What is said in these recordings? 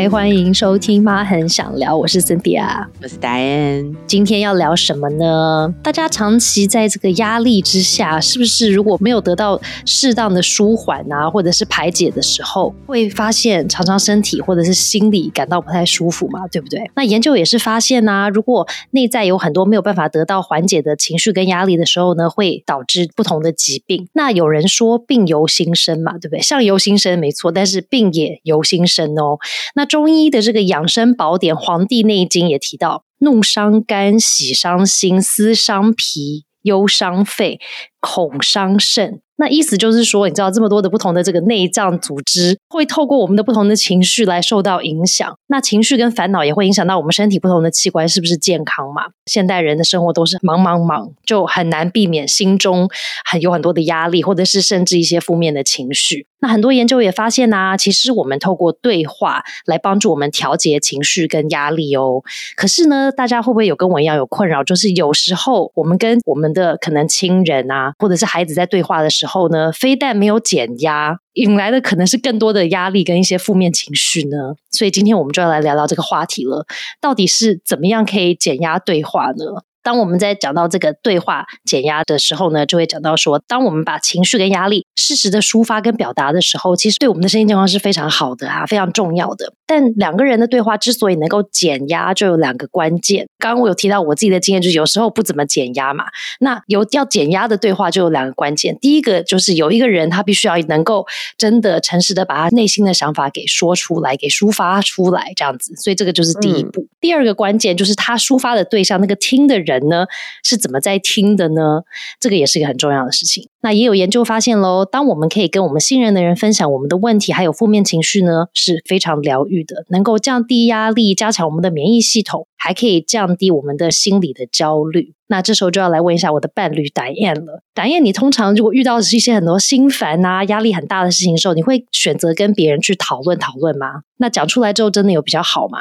嗨，欢迎收听《妈很想聊》，我是 Cynthia，我是 Diane。今天要聊什么呢？大家长期在这个压力之下，是不是如果没有得到适当的舒缓啊，或者是排解的时候，会发现常常身体或者是心理感到不太舒服嘛？对不对？那研究也是发现呐，如果内在有很多没有办法得到缓解的情绪跟压力的时候呢，会导致不同的疾病。那有人说病由心生嘛，对不对？相由心生没错，但是病也由心生哦。那中医的这个养生宝典《黄帝内经》也提到：怒伤肝，喜伤心，思伤脾，忧伤肺，恐伤肾。那意思就是说，你知道这么多的不同的这个内脏组织，会透过我们的不同的情绪来受到影响。那情绪跟烦恼也会影响到我们身体不同的器官是不是健康嘛？现代人的生活都是忙忙忙，就很难避免心中很有很多的压力，或者是甚至一些负面的情绪。那很多研究也发现呢，其实我们透过对话来帮助我们调节情绪跟压力哦。可是呢，大家会不会有跟我一样有困扰？就是有时候我们跟我们的可能亲人啊，或者是孩子在对话的时候呢，非但没有减压，引来的可能是更多的压力跟一些负面情绪呢。所以今天我们就要来聊聊这个话题了，到底是怎么样可以减压对话呢？当我们在讲到这个对话减压的时候呢，就会讲到说，当我们把情绪跟压力适时的抒发跟表达的时候，其实对我们的身心健康是非常好的啊，非常重要的。但两个人的对话之所以能够减压，就有两个关键。刚刚我有提到我自己的经验，就是有时候不怎么减压嘛。那有要减压的对话，就有两个关键。第一个就是有一个人他必须要能够真的诚实的把他内心的想法给说出来，给抒发出来，这样子。所以这个就是第一步。第二个关键就是他抒发的对象，那个听的人。人呢是怎么在听的呢？这个也是一个很重要的事情。那也有研究发现喽，当我们可以跟我们信任的人分享我们的问题，还有负面情绪呢，是非常疗愈的，能够降低压力，加强我们的免疫系统，还可以降低我们的心理的焦虑。那这时候就要来问一下我的伴侣达燕了。达燕，你通常如果遇到的是一些很多心烦啊、压力很大的事情的时候，你会选择跟别人去讨论讨论吗？那讲出来之后，真的有比较好吗？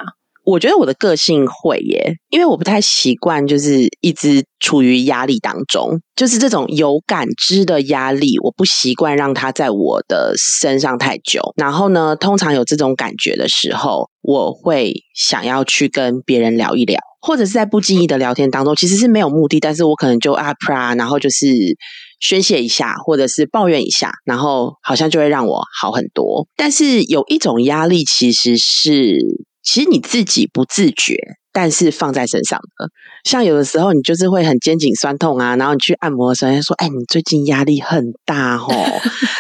我觉得我的个性会耶，因为我不太习惯，就是一直处于压力当中，就是这种有感知的压力，我不习惯让它在我的身上太久。然后呢，通常有这种感觉的时候，我会想要去跟别人聊一聊，或者是在不经意的聊天当中，其实是没有目的，但是我可能就啊啪，然后就是宣泄一下，或者是抱怨一下，然后好像就会让我好很多。但是有一种压力，其实是。其实你自己不自觉，但是放在身上的，像有的时候你就是会很肩颈酸痛啊，然后你去按摩的时候，说：“哎，你最近压力很大哦。”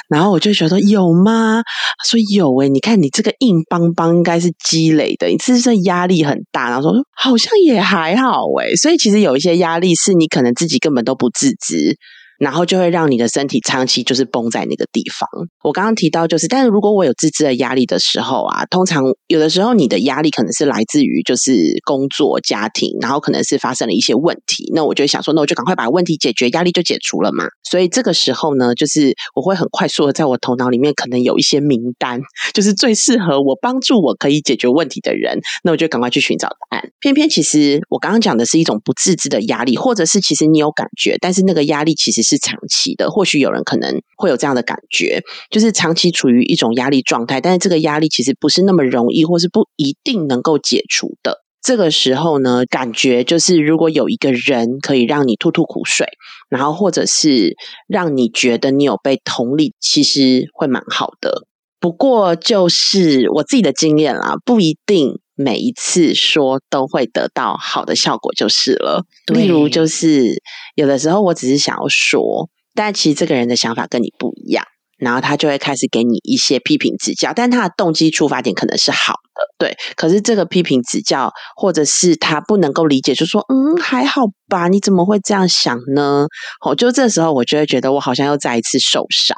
然后我就觉得有吗？他说有哎，你看你这个硬邦邦应该是积累的，你是不是压力很大？然后说好像也还好哎，所以其实有一些压力是你可能自己根本都不自知。然后就会让你的身体长期就是绷在那个地方。我刚刚提到就是，但是如果我有自知的压力的时候啊，通常有的时候你的压力可能是来自于就是工作、家庭，然后可能是发生了一些问题。那我就想说，那我就赶快把问题解决，压力就解除了嘛。所以这个时候呢，就是我会很快速的在我头脑里面可能有一些名单，就是最适合我帮助我可以解决问题的人。那我就赶快去寻找答案。偏偏其实我刚刚讲的是一种不自知的压力，或者是其实你有感觉，但是那个压力其实。是长期的，或许有人可能会有这样的感觉，就是长期处于一种压力状态，但是这个压力其实不是那么容易，或是不一定能够解除的。这个时候呢，感觉就是如果有一个人可以让你吐吐苦水，然后或者是让你觉得你有被同理，其实会蛮好的。不过就是我自己的经验啦，不一定。每一次说都会得到好的效果就是了。例如，就是有的时候我只是想要说，但其实这个人的想法跟你不一样，然后他就会开始给你一些批评指教，但他的动机出发点可能是好的，对。可是这个批评指教，或者是他不能够理解，就说嗯还好吧，你怎么会这样想呢？哦，就这时候我就会觉得我好像又再一次受伤，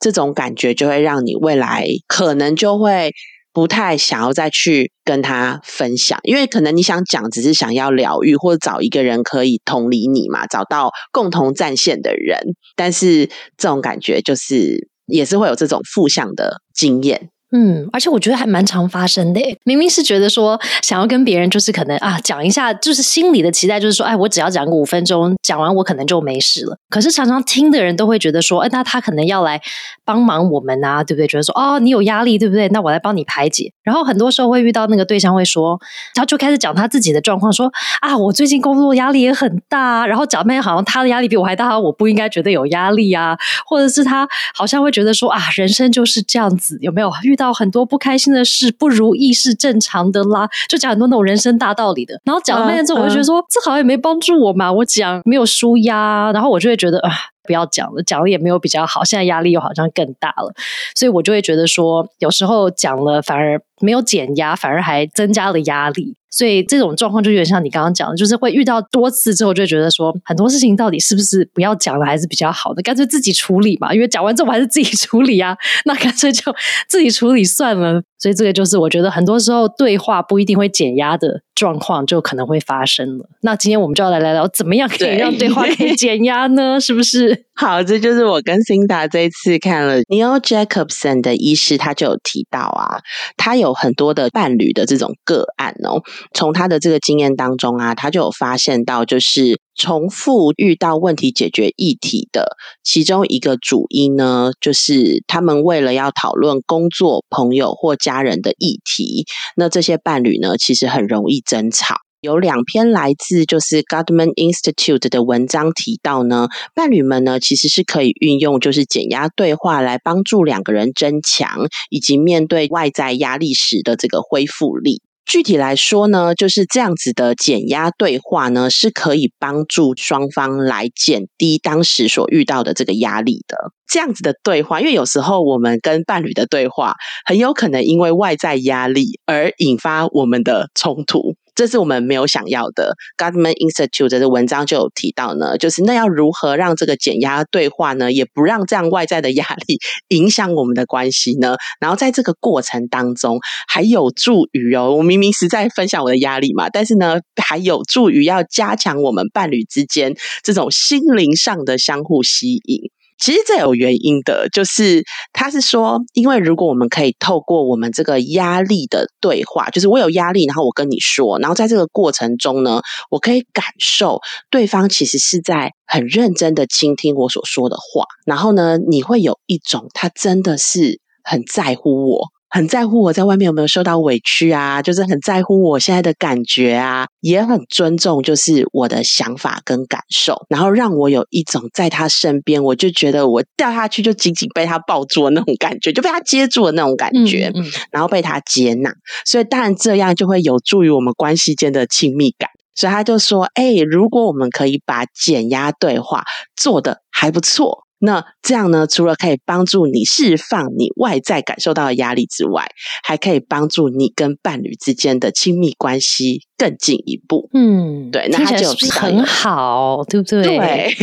这种感觉就会让你未来可能就会。不太想要再去跟他分享，因为可能你想讲，只是想要疗愈或者找一个人可以同理你嘛，找到共同战线的人。但是这种感觉就是也是会有这种负向的经验，嗯，而且我觉得还蛮常发生的。明明是觉得说想要跟别人就是可能啊讲一下，就是心里的期待就是说，哎，我只要讲个五分钟，讲完我可能就没事了。可是常常听的人都会觉得说，哎，那他可能要来帮忙我们啊，对不对？觉得说，哦，你有压力，对不对？那我来帮你排解。然后很多时候会遇到那个对象会说，他就开始讲他自己的状况，说啊，我最近工作压力也很大，然后讲半天好像他的压力比我还大，我不应该觉得有压力啊，或者是他好像会觉得说啊，人生就是这样子，有没有遇？到很多不开心的事、不如意是正常的啦，就讲很多那种人生大道理的。然后讲了半天之后，我就觉得说，这好像也没帮助我嘛。我讲没有舒压，然后我就会觉得啊。不要讲了，讲了也没有比较好。现在压力又好像更大了，所以我就会觉得说，有时候讲了反而没有减压，反而还增加了压力。所以这种状况就有点像你刚刚讲的，就是会遇到多次之后，就觉得说很多事情到底是不是不要讲了还是比较好的，干脆自己处理嘛。因为讲完之后还是自己处理啊，那干脆就自己处理算了。所以这个就是我觉得很多时候对话不一定会减压的状况，就可能会发生了。那今天我们就要来聊聊，怎么样可以让对话可以减压呢？是不是？好，这就是我跟 Cinda 这一次看了 Neil Jacobson 的医师，他就有提到啊，他有很多的伴侣的这种个案哦。从他的这个经验当中啊，他就有发现到，就是重复遇到问题解决议题的其中一个主因呢，就是他们为了要讨论工作、朋友或家人的议题，那这些伴侣呢，其实很容易争吵。有两篇来自就是 Goodman Institute 的文章提到呢，伴侣们呢其实是可以运用就是减压对话来帮助两个人增强以及面对外在压力时的这个恢复力。具体来说呢，就是这样子的减压对话呢，是可以帮助双方来减低当时所遇到的这个压力的。这样子的对话，因为有时候我们跟伴侣的对话，很有可能因为外在压力而引发我们的冲突。这是我们没有想要的。Government Institute 的文章就有提到呢，就是那要如何让这个减压对话呢，也不让这样外在的压力 影响我们的关系呢？然后在这个过程当中，还有助于哦，我明明是在分享我的压力嘛，但是呢，还有助于要加强我们伴侣之间这种心灵上的相互吸引。其实这有原因的，就是他是说，因为如果我们可以透过我们这个压力的对话，就是我有压力，然后我跟你说，然后在这个过程中呢，我可以感受对方其实是在很认真的倾听我所说的话，然后呢，你会有一种他真的是很在乎我。很在乎我在外面有没有受到委屈啊，就是很在乎我现在的感觉啊，也很尊重就是我的想法跟感受，然后让我有一种在他身边，我就觉得我掉下去就紧紧被他抱住的那种感觉，就被他接住的那种感觉，然后被他接纳，所以当然这样就会有助于我们关系间的亲密感。所以他就说：“哎，如果我们可以把减压对话做的还不错。”那这样呢？除了可以帮助你释放你外在感受到的压力之外，还可以帮助你跟伴侣之间的亲密关系更进一步。嗯，对，那它就很好，对不对？对，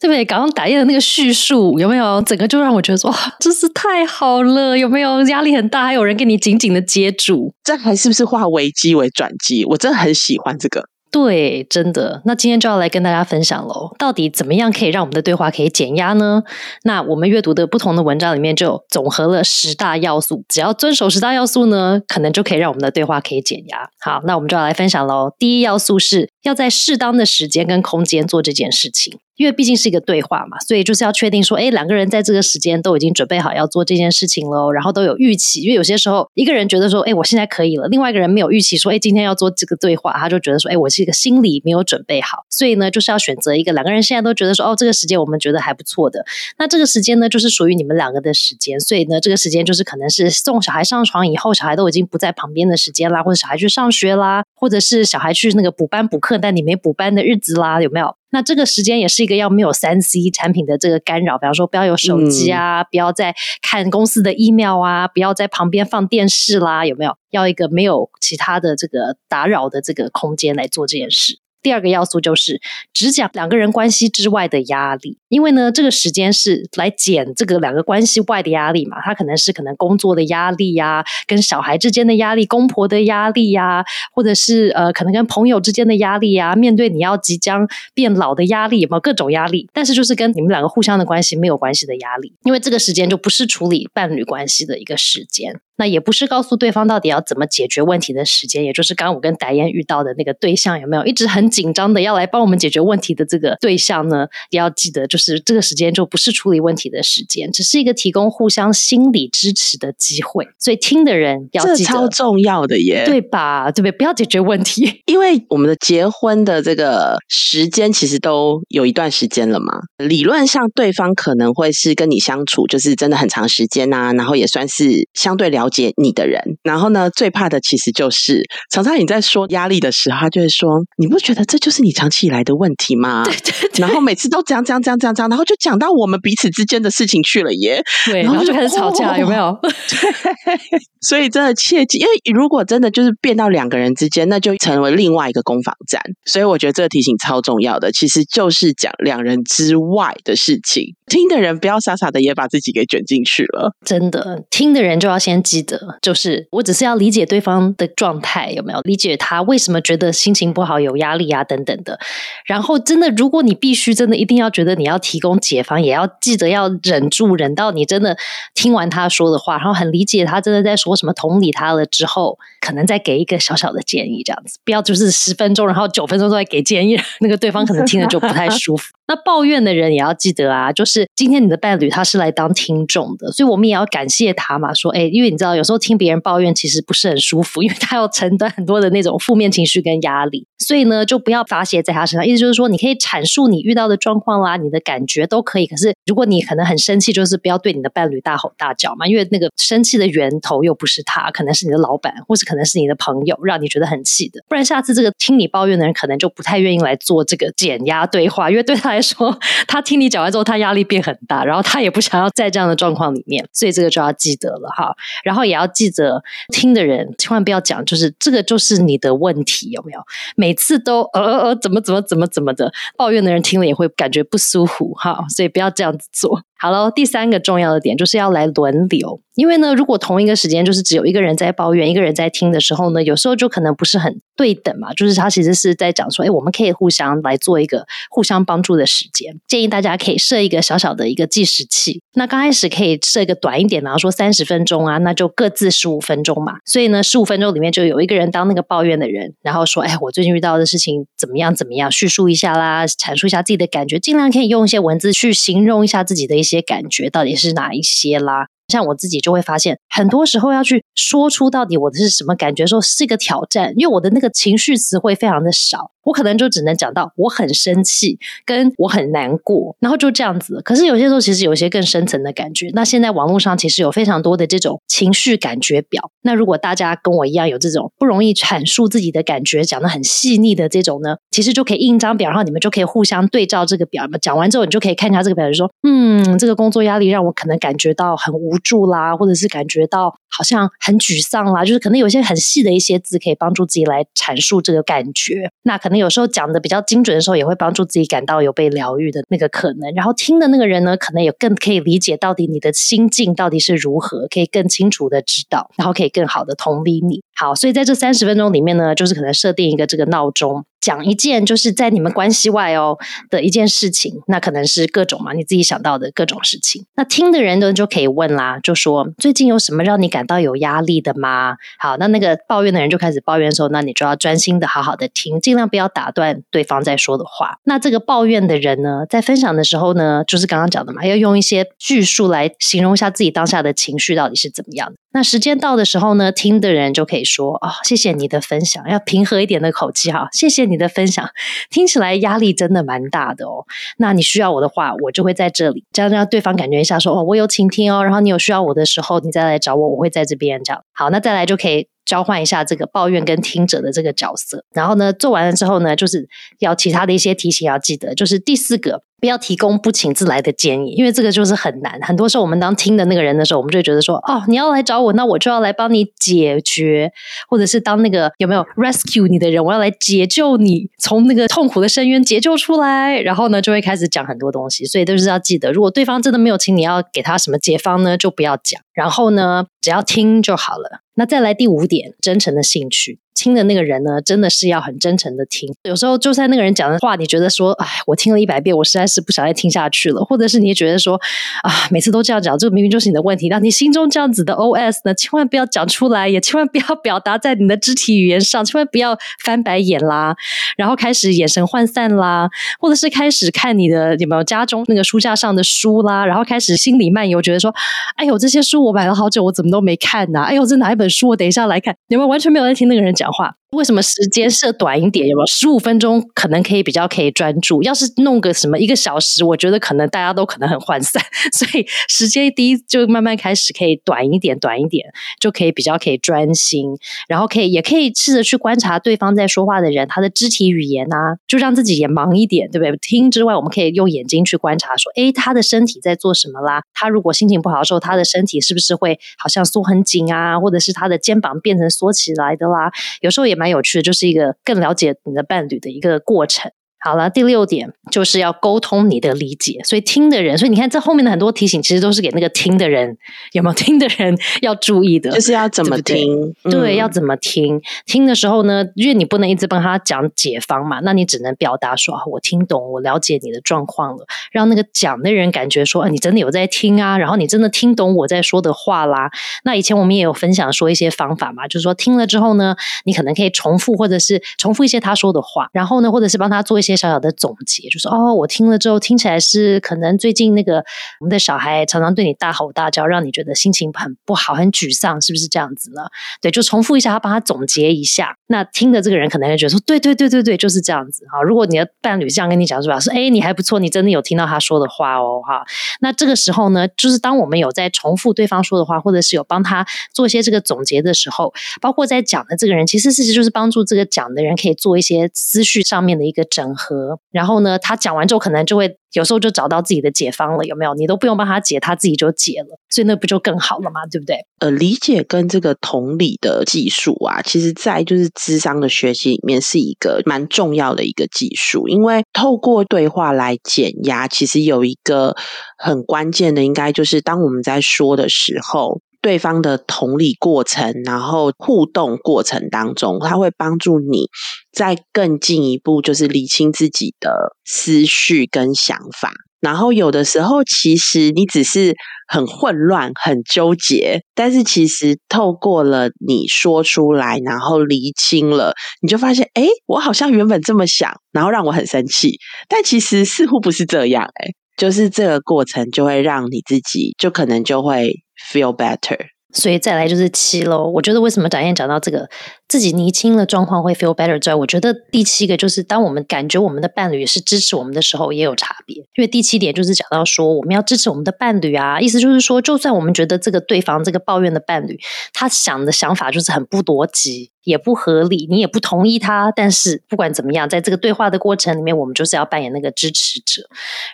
对不对？刚刚打叶的那个叙述有没有？整个就让我觉得哇，真是太好了！有没有压力很大，还有人给你紧紧的接住？这还是不是化危机为转机？我真的很喜欢这个。对，真的。那今天就要来跟大家分享喽，到底怎么样可以让我们的对话可以减压呢？那我们阅读的不同的文章里面就总合了十大要素，只要遵守十大要素呢，可能就可以让我们的对话可以减压。好，那我们就要来分享喽。第一要素是要在适当的时间跟空间做这件事情。因为毕竟是一个对话嘛，所以就是要确定说，哎，两个人在这个时间都已经准备好要做这件事情喽，然后都有预期。因为有些时候，一个人觉得说，哎，我现在可以了；，另外一个人没有预期说，哎，今天要做这个对话，他就觉得说，哎，我是一个心理没有准备好。所以呢，就是要选择一个两个人现在都觉得说，哦，这个时间我们觉得还不错的。那这个时间呢，就是属于你们两个的时间。所以呢，这个时间就是可能是送小孩上床以后，小孩都已经不在旁边的时间啦，或者小孩去上学啦，或者是小孩去那个补班补课，但你没补班的日子啦，有没有？那这个时间也是一个要没有三 C 产品的这个干扰，比方说不要有手机啊，不要再看公司的 email 啊，不要在旁边放电视啦，有没有？要一个没有其他的这个打扰的这个空间来做这件事。第二个要素就是只讲两个人关系之外的压力，因为呢，这个时间是来减这个两个关系外的压力嘛。他可能是可能工作的压力呀，跟小孩之间的压力，公婆的压力呀，或者是呃，可能跟朋友之间的压力呀，面对你要即将变老的压力，有没有各种压力？但是就是跟你们两个互相的关系没有关系的压力，因为这个时间就不是处理伴侣关系的一个时间。那也不是告诉对方到底要怎么解决问题的时间，也就是刚刚我跟达燕遇到的那个对象有没有一直很紧张的要来帮我们解决问题的这个对象呢？也要记得，就是这个时间就不是处理问题的时间，只是一个提供互相心理支持的机会。所以听的人要记得，超重要的耶，对吧？对不对？不要解决问题，因为我们的结婚的这个时间其实都有一段时间了嘛。理论上，对方可能会是跟你相处，就是真的很长时间呐，然后也算是相对了解你的人。然后呢，最怕的其实就是常常你在说压力的时候，他就会说：“你不觉得这就是你长期以来的问题吗？” 对对。然后每次都讲讲讲讲讲，然后就讲到我们彼此之间的事情去了耶。对，然后就开始吵架，有没有？对。所以真的切记，因为如果真的就是变到两个人之间，那就成为另外一个攻防战。所以我觉得这个提醒超重要的，其实就是讲两人之外的事情。听的人不要傻傻的也把自己给卷进去了。真的，听的人就要先记得，就是我只是要理解对方的状态，有没有理解他为什么觉得心情不好、有压力啊等等的。然后真的，如果你必须真的一定要觉得你要提供解方，也要记得要忍住，忍到你真的听完他说的话，然后很理解他真的在说什么，同理他了之后，可能再给一个小小的建议，这样子，不要就是十分钟，然后九分钟都在给建议，那个对方可能听了就不太舒服。那抱怨的人也要记得啊，就是今天你的伴侣他是来当听众的，所以我们也要感谢他嘛。说，哎，因为你知道，有时候听别人抱怨其实不是很舒服，因为他要承担很多的那种负面情绪跟压力，所以呢，就不要发泄在他身上。意思就是说，你可以阐述你遇到的状况啦，你的感觉都可以。可是，如果你可能很生气，就是不要对你的伴侣大吼大叫嘛，因为那个生气的源头又不是他，可能是你的老板，或是可能是你的朋友，让你觉得很气的。不然，下次这个听你抱怨的人，可能就不太愿意来做这个减压对话，因为对他。来说，他听你讲完之后，他压力变很大，然后他也不想要在这样的状况里面，所以这个就要记得了哈。然后然后也要记得听的人千万不要讲，就是这个就是你的问题有没有？每次都呃呃呃怎么怎么怎么怎么的抱怨的人听了也会感觉不舒服哈，所以不要这样子做。好了，第三个重要的点就是要来轮流，因为呢，如果同一个时间就是只有一个人在抱怨，一个人在听的时候呢，有时候就可能不是很对等嘛。就是他其实是在讲说，哎，我们可以互相来做一个互相帮助的时间。建议大家可以设一个小小的一个计时器，那刚开始可以设一个短一点，然后说三十分钟啊，那就各自十五分钟嘛。所以呢，十五分钟里面就有一个人当那个抱怨的人，然后说，哎，我最近遇到的事情怎么样怎么样，叙述一下啦，阐述一下自己的感觉，尽量可以用一些文字去形容一下自己的一些感觉到底。是哪一些啦？像我自己就会发现，很多时候要去说出到底我的是什么感觉，说是一个挑战，因为我的那个情绪词汇非常的少。我可能就只能讲到我很生气，跟我很难过，然后就这样子。可是有些时候其实有一些更深层的感觉。那现在网络上其实有非常多的这种情绪感觉表。那如果大家跟我一样有这种不容易阐述自己的感觉，讲的很细腻的这种呢，其实就可以印张表，然后你们就可以互相对照这个表。讲完之后，你就可以看一下这个表，就说嗯，这个工作压力让我可能感觉到很无助啦，或者是感觉到好像很沮丧啦，就是可能有些很细的一些字可以帮助自己来阐述这个感觉。那可能。有时候讲的比较精准的时候，也会帮助自己感到有被疗愈的那个可能。然后听的那个人呢，可能也更可以理解到底你的心境到底是如何，可以更清楚的知道，然后可以更好的同理你。好，所以在这三十分钟里面呢，就是可能设定一个这个闹钟。讲一件就是在你们关系外哦的一件事情，那可能是各种嘛，你自己想到的各种事情。那听的人呢就可以问啦，就说最近有什么让你感到有压力的吗？好，那那个抱怨的人就开始抱怨的时候，那你就要专心的好好的听，尽量不要打断对方在说的话。那这个抱怨的人呢，在分享的时候呢，就是刚刚讲的嘛，要用一些叙述来形容一下自己当下的情绪到底是怎么样的。那时间到的时候呢，听的人就可以说哦，谢谢你的分享，要平和一点的口气哈，谢谢你的分享，听起来压力真的蛮大的哦。那你需要我的话，我就会在这里，这样让对方感觉一下说哦，我有倾听哦，然后你有需要我的时候，你再来找我，我会在这边这样。好，那再来就可以交换一下这个抱怨跟听者的这个角色。然后呢，做完了之后呢，就是要其他的一些提醒要记得，就是第四个。不要提供不请自来的建议，因为这个就是很难。很多时候，我们当听的那个人的时候，我们就觉得说：“哦，你要来找我，那我就要来帮你解决，或者是当那个有没有 rescue 你的人，我要来解救你，从那个痛苦的深渊解救出来。”然后呢，就会开始讲很多东西。所以都是要记得，如果对方真的没有请你要给他什么解方呢，就不要讲。然后呢，只要听就好了。那再来第五点，真诚的兴趣。听的那个人呢，真的是要很真诚的听。有时候就算那个人讲的话，你觉得说，哎，我听了一百遍，我实在是不想再听下去了，或者是你也觉得说，啊，每次都这样讲，这个明明就是你的问题，那你心中这样子的 OS 呢，千万不要讲出来，也千万不要表达在你的肢体语言上，千万不要翻白眼啦，然后开始眼神涣散啦，或者是开始看你的有没有家中那个书架上的书啦，然后开始心里漫游，觉得说，哎呦，这些书我买了好久，我怎么都没看呢？哎呦，这哪一本书？我等一下来看，你们完全没有在听那个人讲讲话？为什么时间设短一点？有没有十五分钟可能可以比较可以专注？要是弄个什么一个小时，我觉得可能大家都可能很涣散。所以时间第一就慢慢开始可以短一点，短一点就可以比较可以专心，然后可以也可以试着去观察对方在说话的人他的肢体语言啊，就让自己也忙一点，对不对？听之外，我们可以用眼睛去观察，说，哎，他的身体在做什么啦？他如果心情不好的时候，他的身体是不是会好像缩很紧啊？或者是他的肩膀变成缩起来的啦？有时候也蛮蛮有趣的，就是一个更了解你的伴侣的一个过程。好了，第六点就是要沟通你的理解，所以听的人，所以你看这后面的很多提醒，其实都是给那个听的人有没有听的人要注意的，就是要怎么听，对，要怎么听。听的时候呢，因为你不能一直帮他讲解方嘛，那你只能表达说，我听懂，我了解你的状况了，让那个讲的人感觉说，你真的有在听啊，然后你真的听懂我在说的话啦。那以前我们也有分享说一些方法嘛，就是说听了之后呢，你可能可以重复或者是重复一些他说的话，然后呢，或者是帮他做一些。小小的总结，就说哦，我听了之后听起来是可能最近那个我们的小孩常常对你大吼大叫，让你觉得心情很不好、很沮丧，是不是这样子呢？对，就重复一下，他帮他总结一下。那听的这个人可能会觉得说，对对对对对，就是这样子哈。如果你的伴侣这样跟你讲，是吧？说哎，你还不错，你真的有听到他说的话哦，哈。那这个时候呢，就是当我们有在重复对方说的话，或者是有帮他做一些这个总结的时候，包括在讲的这个人，其实事实就是帮助这个讲的人可以做一些思绪上面的一个整合。和，然后呢，他讲完之后，可能就会有时候就找到自己的解方了，有没有？你都不用帮他解，他自己就解了，所以那不就更好了嘛，对不对？呃，理解跟这个同理的技术啊，其实在就是智商的学习里面是一个蛮重要的一个技术，因为透过对话来减压，其实有一个很关键的，应该就是当我们在说的时候。对方的同理过程，然后互动过程当中，他会帮助你再更进一步，就是理清自己的思绪跟想法。然后有的时候，其实你只是很混乱、很纠结，但是其实透过了你说出来，然后厘清了，你就发现，哎，我好像原本这么想，然后让我很生气，但其实似乎不是这样，哎，就是这个过程就会让你自己，就可能就会。Feel better，所以再来就是七喽。我觉得为什么展燕讲到这个自己厘清了状况会 feel better 之外，我觉得第七个就是当我们感觉我们的伴侣是支持我们的时候，也有差别。因为第七点就是讲到说我们要支持我们的伴侣啊，意思就是说，就算我们觉得这个对方这个抱怨的伴侣，他想的想法就是很不逻辑。也不合理，你也不同意他，但是不管怎么样，在这个对话的过程里面，我们就是要扮演那个支持者，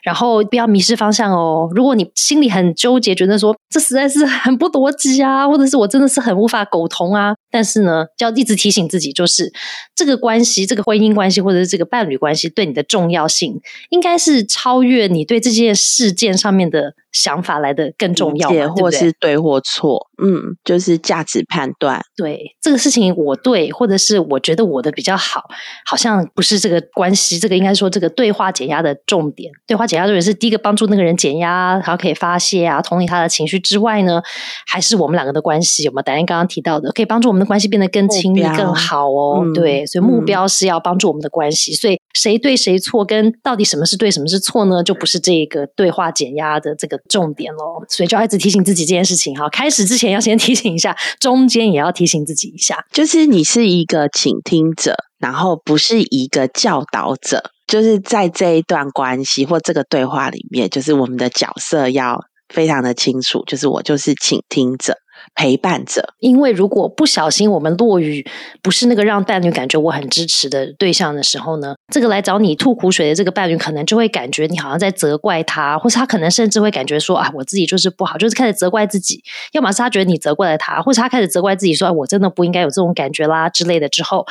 然后不要迷失方向哦。如果你心里很纠结，觉得说这实在是很不逻辑啊，或者是我真的是很无法苟同啊，但是呢，就要一直提醒自己，就是这个关系、这个婚姻关系或者是这个伴侣关系对你的重要性，应该是超越你对这件事件上面的。想法来的更重要，或是对或错，嗯，就是价值判断。对这个事情，我对，或者是我觉得我的比较好，好像不是这个关系。这个应该说，这个对话减压的重点，对话减压重点是第一个帮助那个人减压，然后可以发泄啊，同理他的情绪之外呢，还是我们两个的关系。有没有？丹丹刚刚提到的，可以帮助我们的关系变得更亲密、更好哦。对，所以目标是要帮助我们的关系。所以谁对谁错，跟到底什么是对，什么是错呢？就不是这个对话减压的这个。重点喽，所以就要一直提醒自己这件事情哈。开始之前要先提醒一下，中间也要提醒自己一下，就是你是一个倾听者，然后不是一个教导者。就是在这一段关系或这个对话里面，就是我们的角色要非常的清楚，就是我就是倾听者。陪伴着，因为如果不小心我们落于不是那个让伴侣感觉我很支持的对象的时候呢，这个来找你吐苦水的这个伴侣，可能就会感觉你好像在责怪他，或是他可能甚至会感觉说啊，我自己就是不好，就是开始责怪自己。要么是他觉得你责怪了他，或是他开始责怪自己说，我真的不应该有这种感觉啦之类的。之后，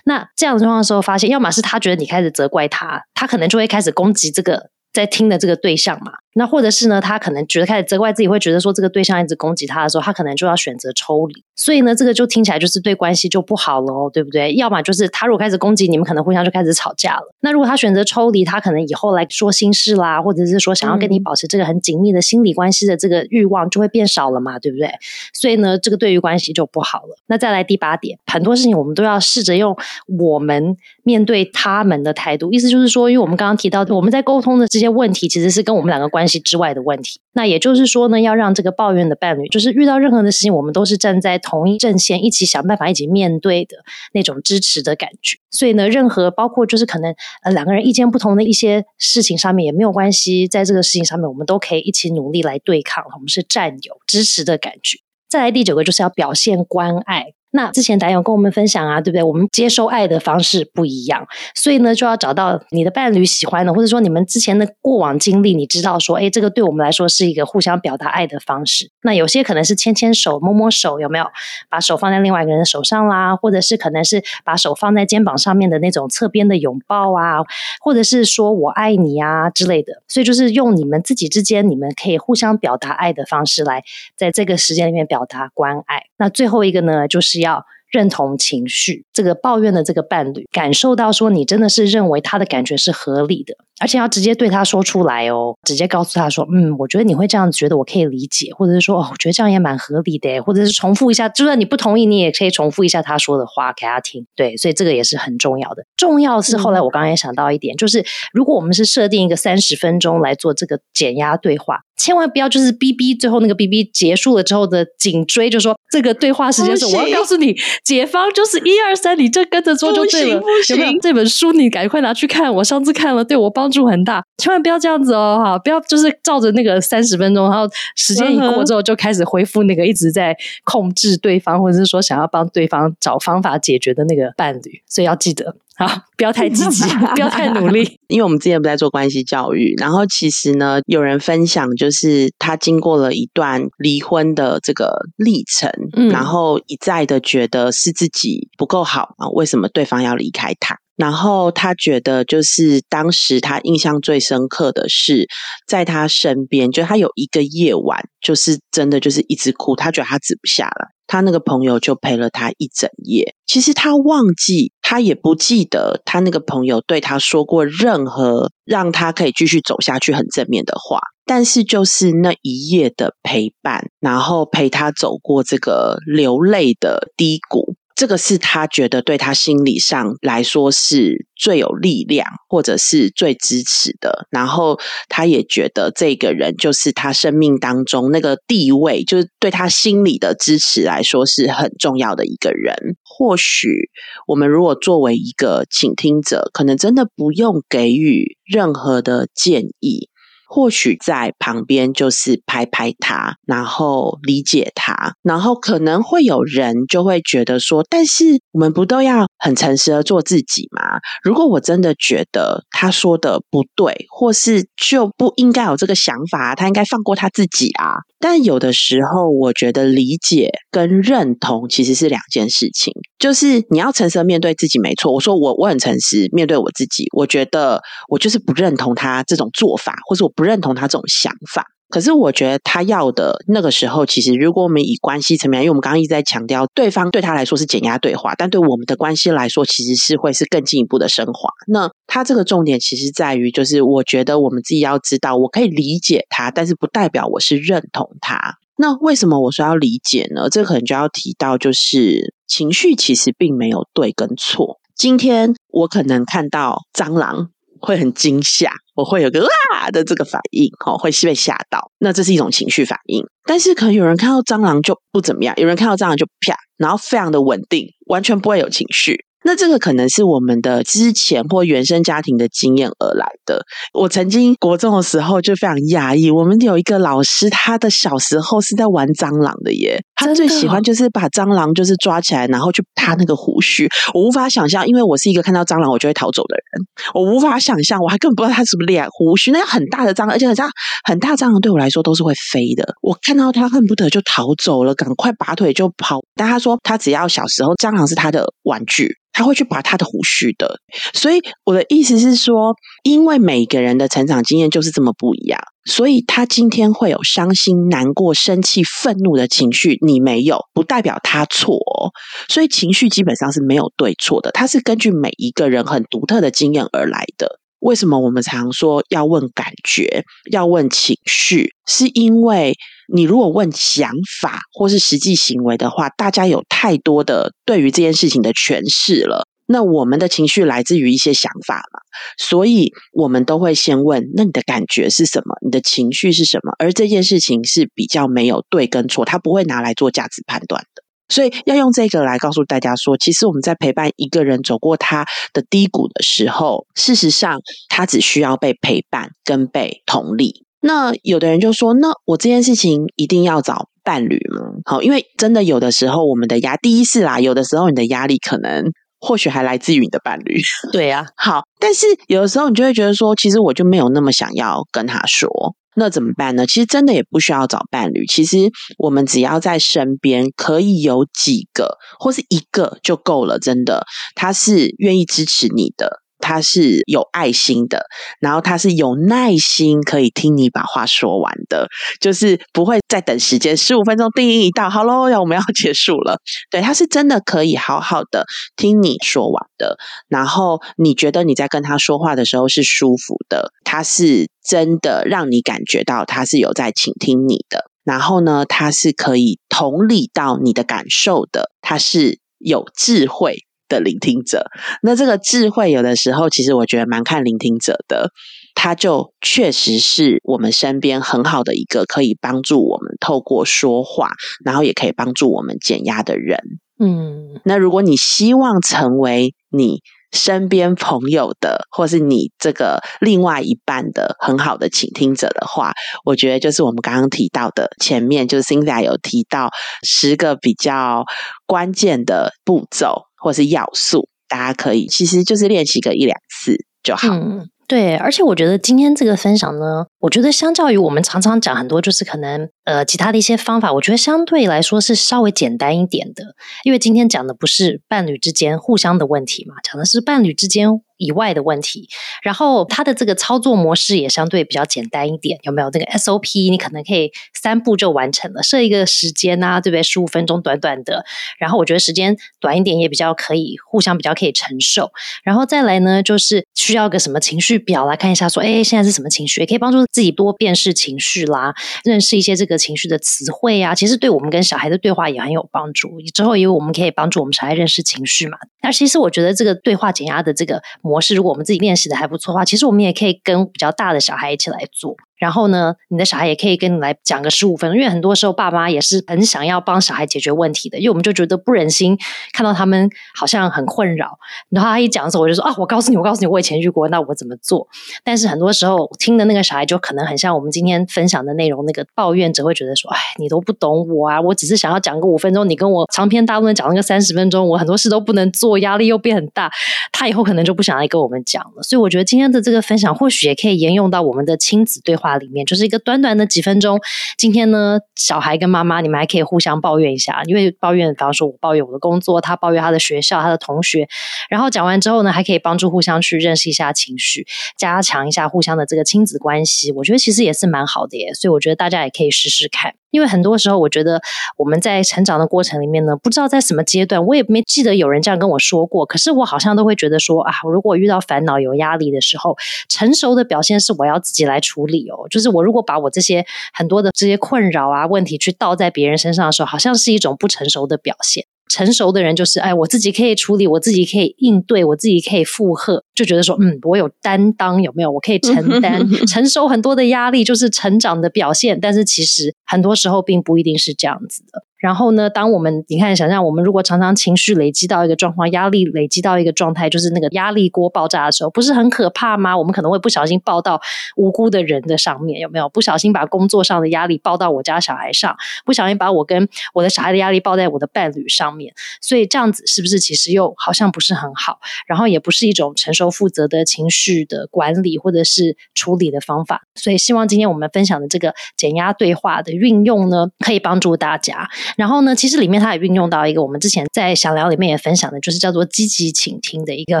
那这样的状况的时候，发现要么是他觉得你开始责怪他，他可能就会开始攻击这个。在听的这个对象嘛，那或者是呢，他可能觉得开始责怪自己，会觉得说这个对象一直攻击他的时候，他可能就要选择抽离。所以呢，这个就听起来就是对关系就不好了哦，对不对？要么就是他如果开始攻击你们，可能互相就开始吵架了。那如果他选择抽离，他可能以后来说心事啦，或者是说想要跟你保持这个很紧密的心理关系的这个欲望就会变少了嘛，对不对？所以呢，这个对于关系就不好了。那再来第八点，很多事情我们都要试着用我们面对他们的态度，意思就是说，因为我们刚刚提到我们在沟通的这些问题，其实是跟我们两个关系之外的问题。那也就是说呢，要让这个抱怨的伴侣，就是遇到任何的事情，我们都是站在同一阵线，一起想办法，一起面对的那种支持的感觉。所以呢，任何包括就是可能呃两个人意见不同的一些事情上面也没有关系，在这个事情上面，我们都可以一起努力来对抗，我们是战友支持的感觉。再来第九个就是要表现关爱。那之前达友跟我们分享啊，对不对？我们接收爱的方式不一样，所以呢，就要找到你的伴侣喜欢的，或者说你们之前的过往经历，你知道说，哎，这个对我们来说是一个互相表达爱的方式。那有些可能是牵牵手、摸摸手，有没有？把手放在另外一个人的手上啦，或者是可能是把手放在肩膀上面的那种侧边的拥抱啊，或者是说我爱你啊之类的。所以就是用你们自己之间，你们可以互相表达爱的方式来在这个时间里面表达关爱。那最后一个呢，就是要。要认同情绪，这个抱怨的这个伴侣感受到说，你真的是认为他的感觉是合理的，而且要直接对他说出来哦，直接告诉他说，嗯，我觉得你会这样子觉得，我可以理解，或者是说，哦，我觉得这样也蛮合理的，或者是重复一下，就算你不同意，你也可以重复一下他说的话给他听。对，所以这个也是很重要的。重要是后来我刚刚也想到一点，就是如果我们是设定一个三十分钟来做这个减压对话。千万不要就是 B B 最后那个 B B 结束了之后的颈椎，就说这个对话时间是我要告诉你，解方就是一二三，你就跟着做就对了。有没有这本书？你赶快拿去看，我上次看了，对我帮助很大。千万不要这样子哦，哈，不要就是照着那个三十分钟，然后时间一过之后就开始恢复那个一直在控制对方，或者是说想要帮对方找方法解决的那个伴侣。所以要记得。好，不要太积极，不要太努力。因为我们之前不在做关系教育，然后其实呢，有人分享，就是他经过了一段离婚的这个历程，嗯然后一再的觉得是自己不够好啊，为什么对方要离开他？然后他觉得，就是当时他印象最深刻的是，在他身边，就他有一个夜晚，就是真的就是一直哭，他觉得他止不下了。他那个朋友就陪了他一整夜。其实他忘记，他也不记得他那个朋友对他说过任何让他可以继续走下去很正面的话。但是就是那一夜的陪伴，然后陪他走过这个流泪的低谷。这个是他觉得对他心理上来说是最有力量，或者是最支持的。然后他也觉得这个人就是他生命当中那个地位，就是对他心理的支持来说是很重要的一个人。或许我们如果作为一个倾听者，可能真的不用给予任何的建议。或许在旁边就是拍拍他，然后理解他，然后可能会有人就会觉得说，但是我们不都要很诚实的做自己吗？如果我真的觉得他说的不对，或是就不应该有这个想法，他应该放过他自己啊。但有的时候，我觉得理解跟认同其实是两件事情。就是你要诚实的面对自己，没错。我说我我很诚实面对我自己，我觉得我就是不认同他这种做法，或者我不认同他这种想法。可是我觉得他要的那个时候，其实如果我们以关系层面，因为我们刚刚一直在强调，对方对他来说是减压对话，但对我们的关系来说，其实是会是更进一步的升华。那他这个重点其实在于，就是我觉得我们自己要知道，我可以理解他，但是不代表我是认同他。那为什么我说要理解呢？这可能就要提到，就是情绪其实并没有对跟错。今天我可能看到蟑螂。会很惊吓，我会有个啊的这个反应，哦，会被吓到。那这是一种情绪反应。但是可能有人看到蟑螂就不怎么样，有人看到蟑螂就啪，然后非常的稳定，完全不会有情绪。那这个可能是我们的之前或原生家庭的经验而来的。我曾经国中的时候就非常讶异，我们有一个老师，他的小时候是在玩蟑螂的耶。他最喜欢就是把蟑螂就是抓起来，然后去他那个胡须。我无法想象，因为我是一个看到蟑螂我就会逃走的人，我无法想象，我还根本不知道他是不是练胡须。那很大的蟑螂，而且很像很大蟑螂，对我来说都是会飞的。我看到他恨不得就逃走了，赶快拔腿就跑。但他说他只要小时候蟑螂是他的玩具。他会去拔他的胡须的，所以我的意思是说，因为每个人的成长经验就是这么不一样，所以他今天会有伤心、难过、生气、愤怒的情绪，你没有，不代表他错。哦所以情绪基本上是没有对错的，它是根据每一个人很独特的经验而来的。为什么我们常说要问感觉，要问情绪？是因为你如果问想法或是实际行为的话，大家有太多的对于这件事情的诠释了。那我们的情绪来自于一些想法嘛，所以我们都会先问：那你的感觉是什么？你的情绪是什么？而这件事情是比较没有对跟错，他不会拿来做价值判断的。所以要用这个来告诉大家说，其实我们在陪伴一个人走过他的低谷的时候，事实上他只需要被陪伴跟被同理。那有的人就说：那我这件事情一定要找伴侣吗？好，因为真的有的时候我们的压第一次啦，有的时候你的压力可能。或许还来自于你的伴侣，对呀。好，但是有的时候你就会觉得说，其实我就没有那么想要跟他说，那怎么办呢？其实真的也不需要找伴侣，其实我们只要在身边，可以有几个或是一个就够了。真的，他是愿意支持你的。他是有爱心的，然后他是有耐心，可以听你把话说完的，就是不会再等时间，十五分钟定音一到，好喽，要我们要结束了。对，他是真的可以好好的听你说完的，然后你觉得你在跟他说话的时候是舒服的，他是真的让你感觉到他是有在倾听你的，然后呢，他是可以同理到你的感受的，他是有智慧。的聆听者，那这个智慧有的时候，其实我觉得蛮看聆听者的，他就确实是我们身边很好的一个可以帮助我们透过说话，然后也可以帮助我们减压的人。嗯，那如果你希望成为你身边朋友的，或是你这个另外一半的很好的倾听者的话，我觉得就是我们刚刚提到的前面，就是 Cindy 有提到十个比较关键的步骤。或是要素，大家可以其实就是练习个一两次就好。嗯，对，而且我觉得今天这个分享呢，我觉得相较于我们常常讲很多，就是可能呃其他的一些方法，我觉得相对来说是稍微简单一点的。因为今天讲的不是伴侣之间互相的问题嘛，讲的是伴侣之间。以外的问题，然后它的这个操作模式也相对比较简单一点，有没有？那个 SOP 你可能可以三步就完成了，设一个时间啊，对不对？十五分钟，短短的。然后我觉得时间短一点也比较可以，互相比较可以承受。然后再来呢，就是需要个什么情绪表来看一下，说，哎，现在是什么情绪？也可以帮助自己多辨识情绪啦，认识一些这个情绪的词汇啊。其实对我们跟小孩的对话也很有帮助。之后因为我们可以帮助我们小孩认识情绪嘛。那其实我觉得这个对话减压的这个。模式，如果我们自己练习的还不错的话，其实我们也可以跟比较大的小孩一起来做。然后呢，你的小孩也可以跟你来讲个十五分钟，因为很多时候爸妈也是很想要帮小孩解决问题的，因为我们就觉得不忍心看到他们好像很困扰。然后他一讲的时候，我就说啊，我告诉你，我告诉你，我以前遇过，那我怎么做？但是很多时候听的那个小孩就可能很像我们今天分享的内容，那个抱怨者会觉得说，哎，你都不懂我啊，我只是想要讲个五分钟，你跟我长篇大论讲那个三十分钟，我很多事都不能做，压力又变很大，他以后可能就不想来跟我们讲了。所以我觉得今天的这个分享，或许也可以沿用到我们的亲子对话里面，就是一个。短短的几分钟，今天呢，小孩跟妈妈，你们还可以互相抱怨一下，因为抱怨，比方说我抱怨我的工作，他抱怨他的学校，他的同学，然后讲完之后呢，还可以帮助互相去认识一下情绪，加强一下互相的这个亲子关系，我觉得其实也是蛮好的耶，所以我觉得大家也可以试试看。因为很多时候，我觉得我们在成长的过程里面呢，不知道在什么阶段，我也没记得有人这样跟我说过。可是我好像都会觉得说啊，如果遇到烦恼、有压力的时候，成熟的表现是我要自己来处理哦。就是我如果把我这些很多的这些困扰啊、问题去倒在别人身上的时候，好像是一种不成熟的表现。成熟的人就是，哎，我自己可以处理，我自己可以应对，我自己可以负荷，就觉得说，嗯，我有担当，有没有？我可以承担、承受很多的压力，就是成长的表现。但是其实很多时候并不一定是这样子的。然后呢？当我们你看，想象我们如果常常情绪累积到一个状况，压力累积到一个状态，就是那个压力锅爆炸的时候，不是很可怕吗？我们可能会不小心爆到无辜的人的上面，有没有？不小心把工作上的压力爆到我家小孩上，不小心把我跟我的小孩的压力爆在我的伴侣上面，所以这样子是不是其实又好像不是很好？然后也不是一种成熟负责的情绪的管理或者是处理的方法。所以希望今天我们分享的这个减压对话的运用呢，可以帮助大家。然后呢，其实里面它也运用到一个我们之前在想聊里面也分享的，就是叫做积极倾听的一个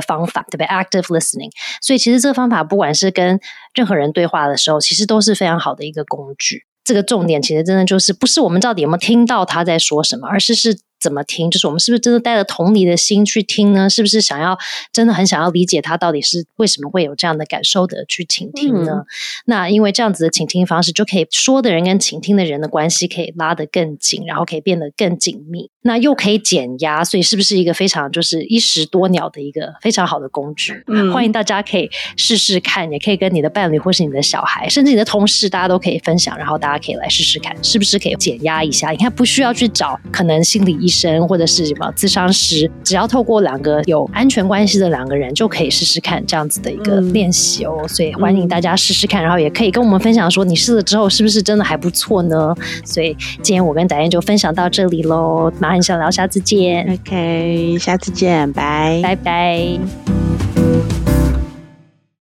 方法，对不对？Active listening。所以其实这个方法不管是跟任何人对话的时候，其实都是非常好的一个工具。这个重点其实真的就是不是我们到底有没有听到他在说什么，而是是。怎么听？就是我们是不是真的带着同理的心去听呢？是不是想要真的很想要理解他到底是为什么会有这样的感受的去倾听呢？那因为这样子的倾听方式，就可以说的人跟倾听的人的关系可以拉得更紧，然后可以变得更紧密，那又可以减压，所以是不是一个非常就是一石多鸟的一个非常好的工具？欢迎大家可以试试看，也可以跟你的伴侣或是你的小孩，甚至你的同事，大家都可以分享，然后大家可以来试试看，是不是可以减压一下？你看，不需要去找可能心理医。医生或者是什么咨商师，只要透过两个有安全关系的两个人，就可以试试看这样子的一个练习哦。所以欢迎大家试试看，然后也可以跟我们分享说你试了之后是不是真的还不错呢？所以今天我跟导演就分享到这里喽，马上想聊，下次见。OK，下次见，拜拜拜。